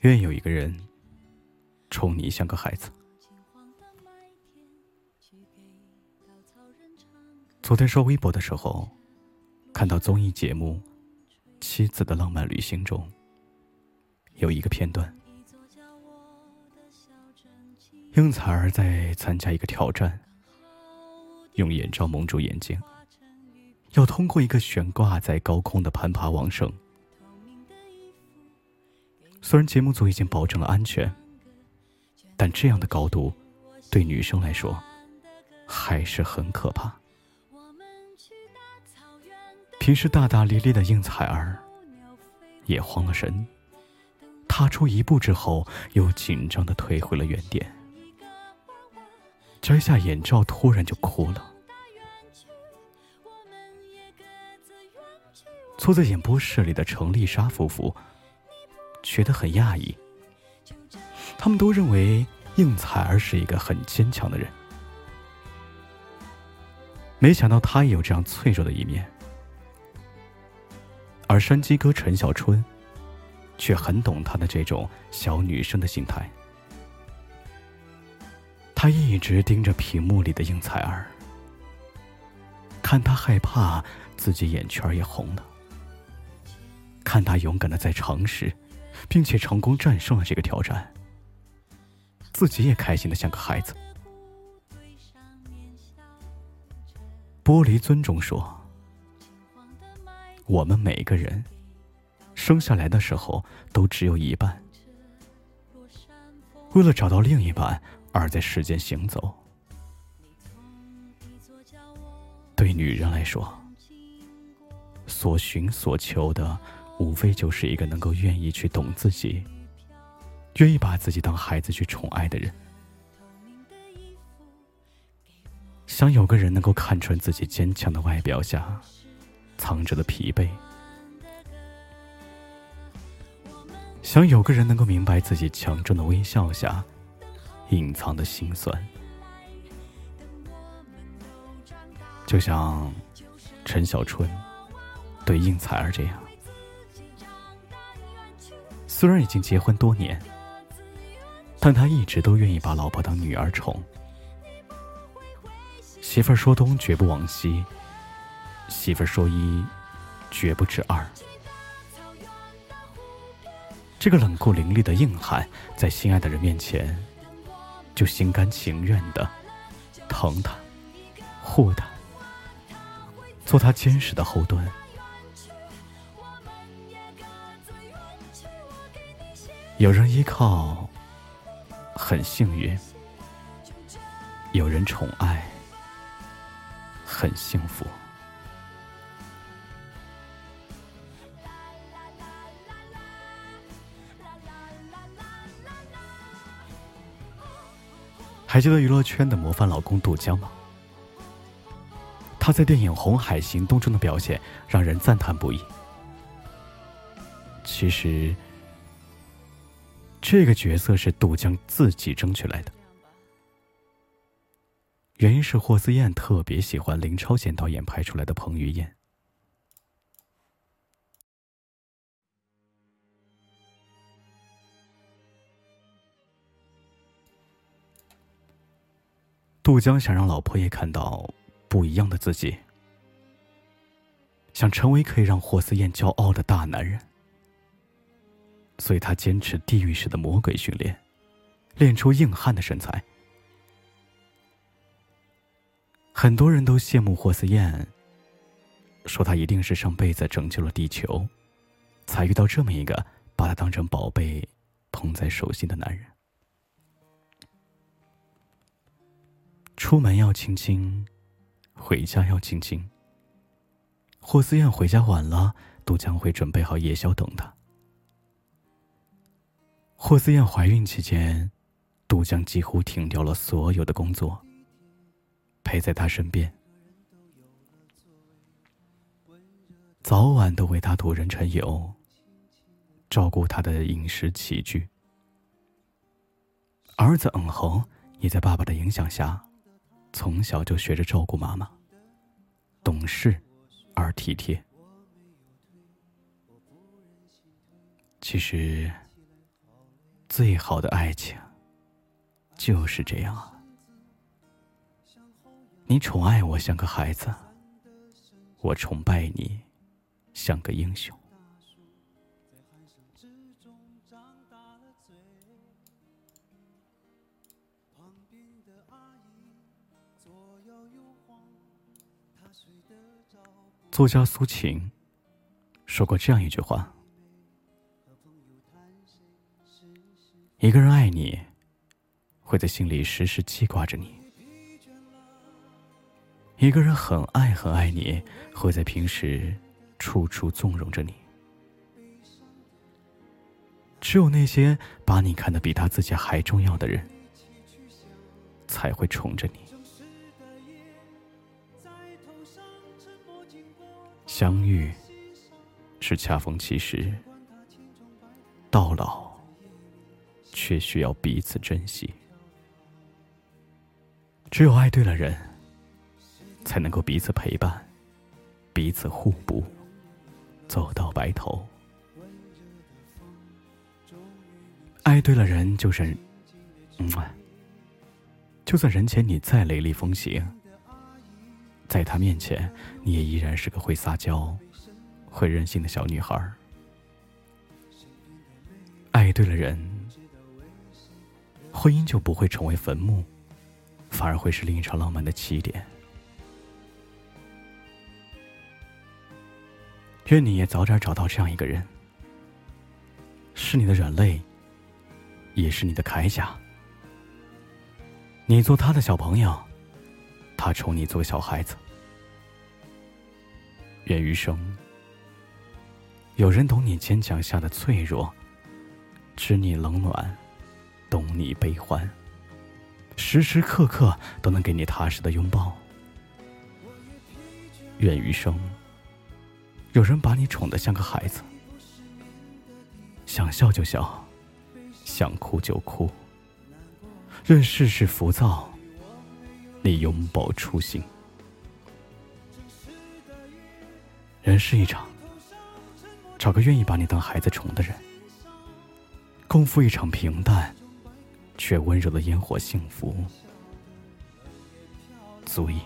愿有一个人宠你像个孩子。昨天刷微博的时候，看到综艺节目《妻子的浪漫旅行》中有一个片段，应采儿在参加一个挑战，用眼罩蒙住眼睛，要通过一个悬挂在高空的攀爬网绳。虽然节目组已经保证了安全，但这样的高度对女生来说还是很可怕。平时大大咧咧的应采儿也慌了神，踏出一步之后又紧张的退回了原点，摘下眼罩突然就哭了。坐在演播室里的程丽莎夫妇。觉得很讶异，他们都认为应采儿是一个很坚强的人，没想到她也有这样脆弱的一面。而山鸡哥陈小春，却很懂她的这种小女生的心态。他一直盯着屏幕里的应采儿，看她害怕，自己眼圈也红了；看他勇敢的在尝试。并且成功战胜了这个挑战，自己也开心的像个孩子。玻璃尊中说：“我们每个人生下来的时候都只有一半，为了找到另一半而在世间行走。对女人来说，所寻所求的。”无非就是一个能够愿意去懂自己，愿意把自己当孩子去宠爱的人。想有个人能够看穿自己坚强的外表下藏着的疲惫，想有个人能够明白自己强壮的微笑下隐藏的心酸。就像陈小春对应采儿这样。虽然已经结婚多年，但他一直都愿意把老婆当女儿宠。媳妇儿说东绝不往西，媳妇儿说一绝不止二。这个冷酷凌厉的硬汉，在心爱的人面前，就心甘情愿的疼他、护他，做他坚实的后盾。有人依靠，很幸运；有人宠爱，很幸福。还记得娱乐圈的模范老公杜江吗？他在电影《红海行动》中的表现让人赞叹不已。其实。这个角色是杜江自己争取来的，原因是霍思燕特别喜欢林超贤导演拍出来的彭于晏。杜江想让老婆也看到不一样的自己，想成为可以让霍思燕骄傲的大男人。所以他坚持地狱式的魔鬼训练，练出硬汉的身材。很多人都羡慕霍思燕，说他一定是上辈子拯救了地球，才遇到这么一个把他当成宝贝捧在手心的男人。出门要亲亲，回家要亲亲。霍思燕回家晚了，都将会准备好夜宵等他。霍思燕怀孕期间，杜江几乎停掉了所有的工作，陪在她身边，早晚都为她涂人参油，照顾她的饮食起居。儿子嗯恒也在爸爸的影响下，从小就学着照顾妈妈，懂事而体贴。其实，最好的爱情就是这样啊！你宠爱我像个孩子，我崇拜你像个英雄。作家苏秦说过这样一句话：“一个人爱你，会在心里时时记挂着你；一个人很爱很爱你，会在平时处处纵容着你。只有那些把你看得比他自己还重要的人，才会宠着你。”相遇是恰逢其时，到老却需要彼此珍惜。只有爱对了人，才能够彼此陪伴，彼此互补，走到白头。爱对了人，就是，嗯，就算人前你再雷厉风行。在他面前，你也依然是个会撒娇、会任性的小女孩。爱对了人，婚姻就不会成为坟墓，反而会是另一场浪漫的起点。愿你也早点找到这样一个人，是你的软肋，也是你的铠甲。你做他的小朋友。他宠你做小孩子，愿余生有人懂你坚强下的脆弱，知你冷暖，懂你悲欢，时时刻刻都能给你踏实的拥抱。愿余生有人把你宠得像个孩子，想笑就笑，想哭就哭，任世事浮躁。你永葆初心。人世一场，找个愿意把你当孩子宠的人，共赴一场平淡却温柔的烟火幸福，足以。